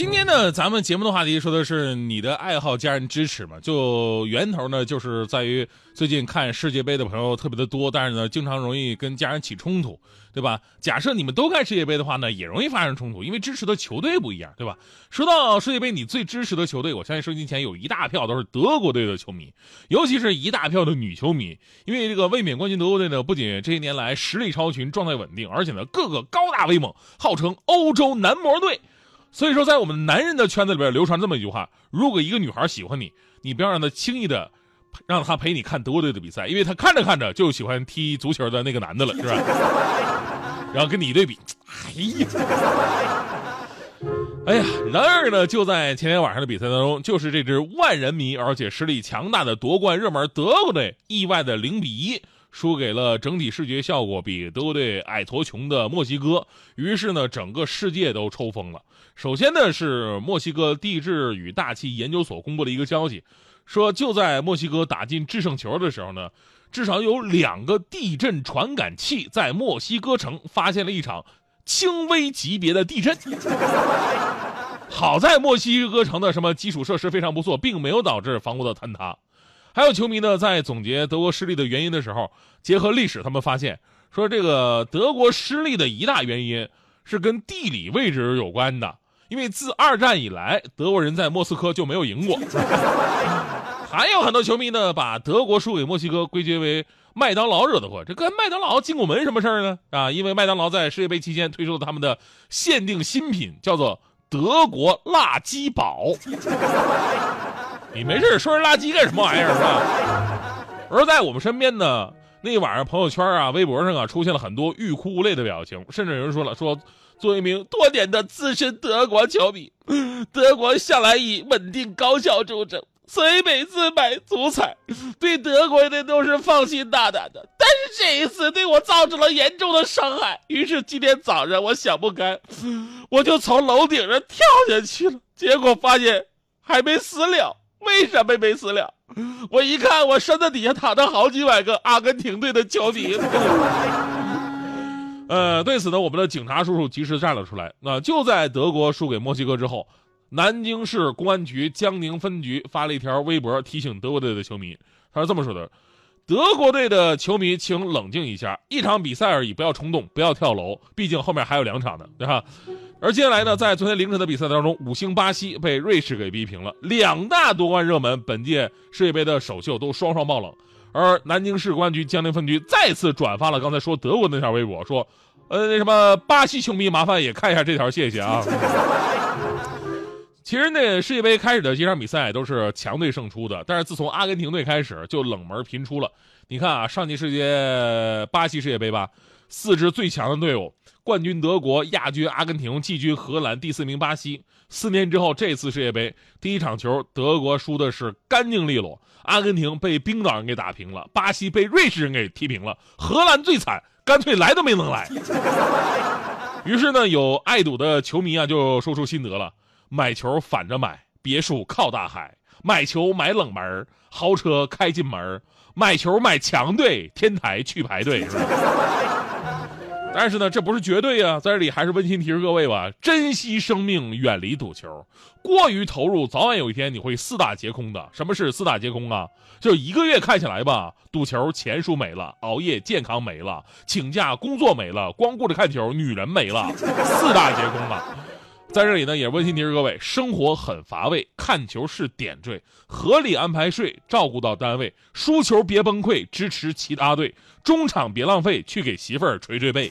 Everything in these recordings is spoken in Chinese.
今天呢，咱们节目的话题说的是你的爱好，家人支持嘛？就源头呢，就是在于最近看世界杯的朋友特别的多，但是呢，经常容易跟家人起冲突，对吧？假设你们都看世界杯的话呢，也容易发生冲突，因为支持的球队不一样，对吧？说到世界杯，你最支持的球队，我相信收音前有一大票都是德国队的球迷，尤其是一大票的女球迷，因为这个卫冕冠军德国队呢，不仅这些年来实力超群、状态稳定，而且呢，个个高大威猛，号称欧洲男模队。所以说，在我们男人的圈子里边流传这么一句话：如果一个女孩喜欢你，你不要让她轻易的让她陪你看德国队的比赛，因为她看着看着就喜欢踢足球的那个男的了，是吧？然后跟你一对比，哎呀，哎呀！然而呢，就在前天晚上的比赛当中，就是这支万人迷而且实力强大的夺冠热门德国队，意外的零比一。输给了整体视觉效果比德国队矮矬穷的墨西哥，于是呢，整个世界都抽风了。首先呢，是墨西哥地质与大气研究所公布了一个消息，说就在墨西哥打进制胜球的时候呢，至少有两个地震传感器在墨西哥城发现了一场轻微级别的地震。好在墨西哥城的什么基础设施非常不错，并没有导致房屋的坍塌。还有球迷呢，在总结德国失利的原因的时候，结合历史，他们发现说，这个德国失利的一大原因是跟地理位置有关的。因为自二战以来，德国人在莫斯科就没有赢过。还有很多球迷呢，把德国输给墨西哥归结为麦当劳惹的祸。这跟麦当劳进过门什么事儿呢？啊，因为麦当劳在世界杯期间推出了他们的限定新品，叫做德国辣鸡堡。你没事说人垃圾干什么玩意儿是吧？而在我们身边呢，那晚上朋友圈啊、微博上啊，出现了很多欲哭无泪的表情，甚至有人说了：“说作为一名多年的资深德国球迷，德国向来以稳定高效著称，所以每次买足彩，对德国的都是放心大胆的。但是这一次对我造成了严重的伤害，于是今天早上我想不开，我就从楼顶上跳下去了，结果发现还没死了。”为什么没死了？我一看，我身子底下躺着好几百个阿根廷队的球迷。呃，对此呢，我们的警察叔叔及时站了出来。那就在德国输给墨西哥之后，南京市公安局江宁分局发了一条微博提醒德国队的球迷，他是这么说的：“德国队的球迷，请冷静一下，一场比赛而已，不要冲动，不要跳楼，毕竟后面还有两场呢，对吧？”而接下来呢，在昨天凌晨的比赛当中，五星巴西被瑞士给逼平了。两大夺冠热门，本届世界杯的首秀都双双爆冷。而南京市公安局江宁分局再次转发了刚才说德国那条微博，说：“呃，那什么巴西球迷，麻烦也看一下这条，谢谢啊。”其实那，世界杯开始的几场比赛都是强队胜出的，但是自从阿根廷队开始就冷门频出了。你看啊，上届世界巴西世界杯吧。四支最强的队伍，冠军德国、亚军阿根廷、季军荷兰、第四名巴西。四年之后，这次世界杯第一场球，德国输的是干净利落，阿根廷被冰岛人给打平了，巴西被瑞士人给踢平了，荷兰最惨，干脆来都没能来。于是呢，有爱赌的球迷啊，就说出心得了：买球反着买，别墅靠大海；买球买冷门，豪车开进门；买球买强队，天台去排队。但是呢，这不是绝对呀，在这里还是温馨提示各位吧：珍惜生命，远离赌球。过于投入，早晚有一天你会四大皆空的。什么是四大皆空啊？就一个月看起来吧，赌球钱输没了，熬夜健康没了，请假工作没了，光顾着看球女人没了，四大皆空了。在这里呢，也温馨提示各位：生活很乏味，看球是点缀，合理安排睡，照顾到单位，输球别崩溃，支持其他队，中场别浪费，去给媳妇儿捶捶背。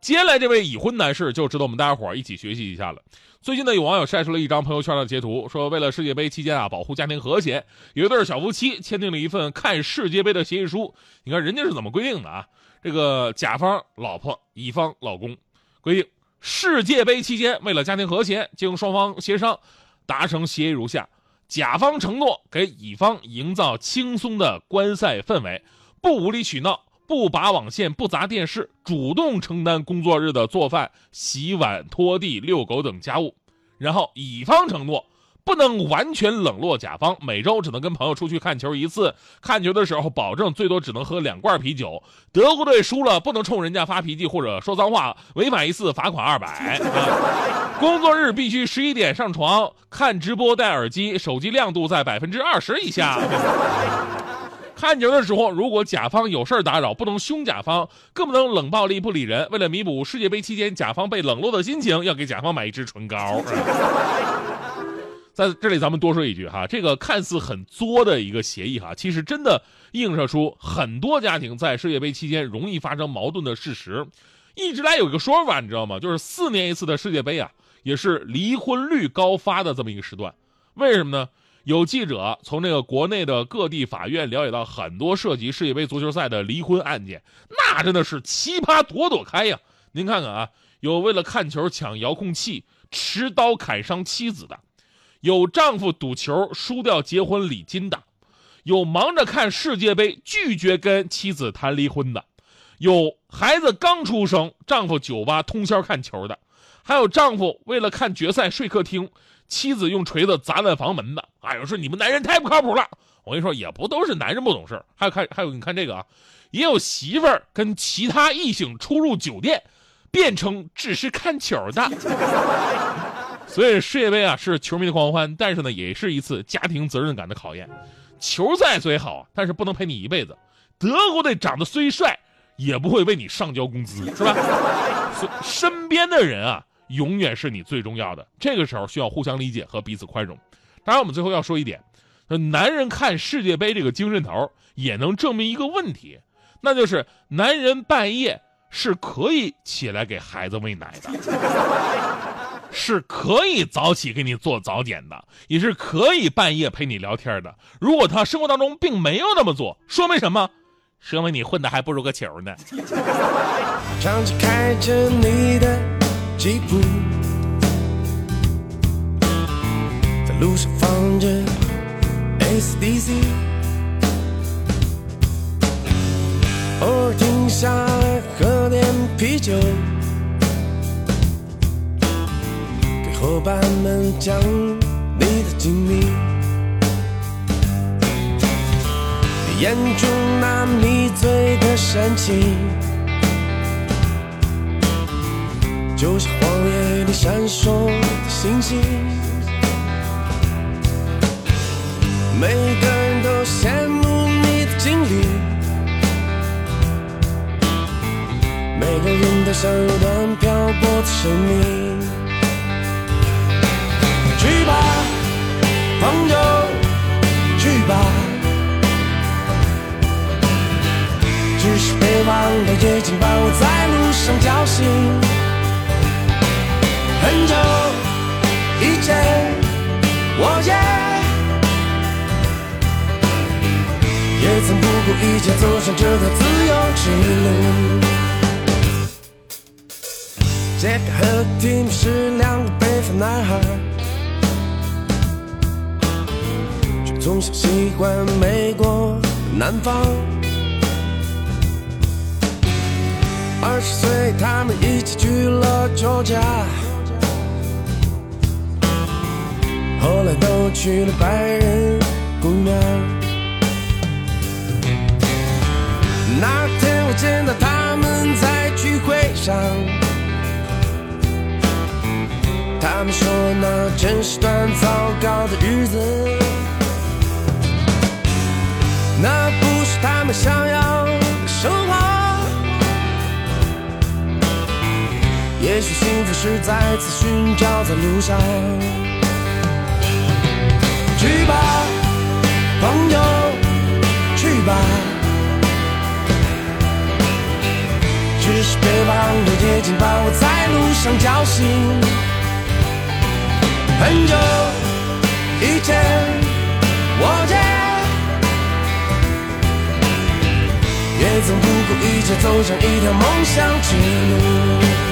接下来这位已婚男士就值得我们大家伙一起学习一下了。最近呢，有网友晒出了一张朋友圈的截图，说为了世界杯期间啊，保护家庭和谐，有一对小夫妻签订了一份看世界杯的协议书。你看人家是怎么规定的啊？这个甲方老婆，乙方老公，规定。世界杯期间，为了家庭和谐，经双方协商，达成协议如下：甲方承诺给乙方营造轻松的观赛氛围，不无理取闹，不拔网线，不砸电视，主动承担工作日的做饭、洗碗、拖地、遛狗等家务。然后乙方承诺。不能完全冷落甲方，每周只能跟朋友出去看球一次。看球的时候，保证最多只能喝两罐啤酒。德国队输了，不能冲人家发脾气或者说脏话，违反一次罚款二百。工作日必须十一点上床，看直播戴耳机，手机亮度在百分之二十以下。看球的时候，如果甲方有事打扰，不能凶甲方，更不能冷暴力不理人。为了弥补世界杯期间甲方被冷落的心情，要给甲方买一支唇膏。在这里，咱们多说一句哈，这个看似很作的一个协议哈，其实真的映射出很多家庭在世界杯期间容易发生矛盾的事实。一直来有一个说法，你知道吗？就是四年一次的世界杯啊，也是离婚率高发的这么一个时段。为什么呢？有记者从这个国内的各地法院了解到很多涉及世界杯足球赛的离婚案件，那真的是奇葩朵朵开呀！您看看啊，有为了看球抢遥控器，持刀砍伤妻子的。有丈夫赌球输掉结婚礼金的，有忙着看世界杯拒绝跟妻子谈离婚的，有孩子刚出生丈夫酒吧通宵看球的，还有丈夫为了看决赛睡客厅，妻子用锤子砸烂房门的。哎呦，说你们男人太不靠谱了！我跟你说，也不都是男人不懂事还有看，还有你看这个啊，也有媳妇儿跟其他异性出入酒店，变成只是看球的。所以世界杯啊是球迷的狂欢，但是呢也是一次家庭责任感的考验。球赛虽好，但是不能陪你一辈子。德国队长得虽帅，也不会为你上交工资，是吧？身边的人啊，永远是你最重要的。这个时候需要互相理解和彼此宽容。当然，我们最后要说一点，男人看世界杯这个精神头也能证明一个问题，那就是男人半夜是可以起来给孩子喂奶的。是可以早起给你做早点的，也是可以半夜陪你聊天的。如果他生活当中并没有那么做，说明什么？说明你混的还不如个球呢。唱着开着你的吉普，在路上放着 SDC，偶尔停下来喝点啤酒。伙伴们讲你的经历，眼中那迷醉的神情，就像荒野里闪烁的星星。每个人都羡慕你的经历，每个人都想有段漂泊的生命。去吧，朋友，去吧。只是别忘了夜景把我在路上叫醒。很久以前，我也也曾不顾一切走上这条自由之路。杰克和蒂姆是两个北方男孩。从小喜欢美国南方，二十岁他们一起去了旧家，后来都去了白人姑娘。那天我见到他们在聚会上，他们说那真是段糟糕的日子。那不是他们想要的生活。也许幸福是再次寻找在路上。去吧，朋友，去吧。只是别忘了夜景把我在路上叫醒。很久以前，我见也曾不顾一切走上一条梦想之路。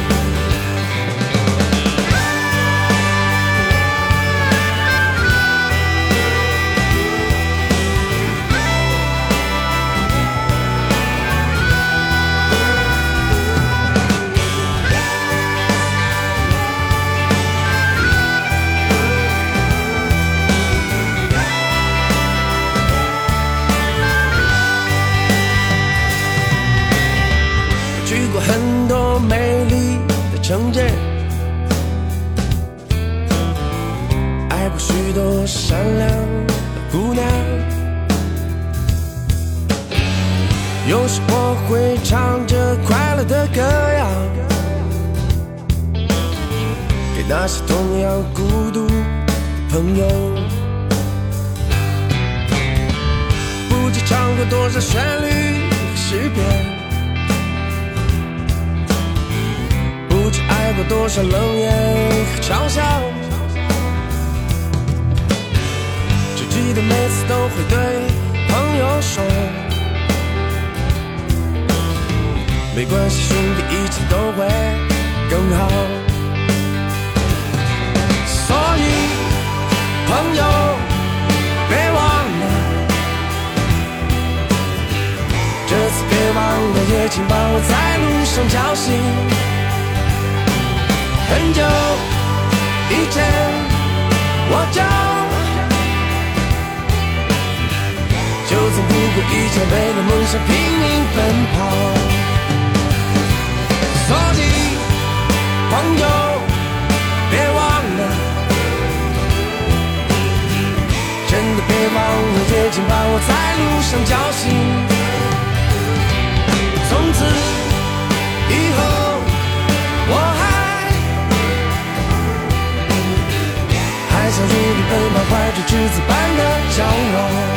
城镇，爱过许多善良的姑娘。有时我会唱着快乐的歌谣，给那些同样孤独的朋友。不知唱过多少旋律和诗篇。挨过多少冷眼和嘲笑，只记得每次都会对朋友说，没关系，兄弟，一切都会更好。所以，朋友，别忘了，这次别忘了，也请帮我在路上叫醒。很久以前，我就就曾不顾一切为了梦想拼命奔跑。所以，朋友，别忘了，真的别忘了，夜景把我在路上叫醒。是栀子般的笑容。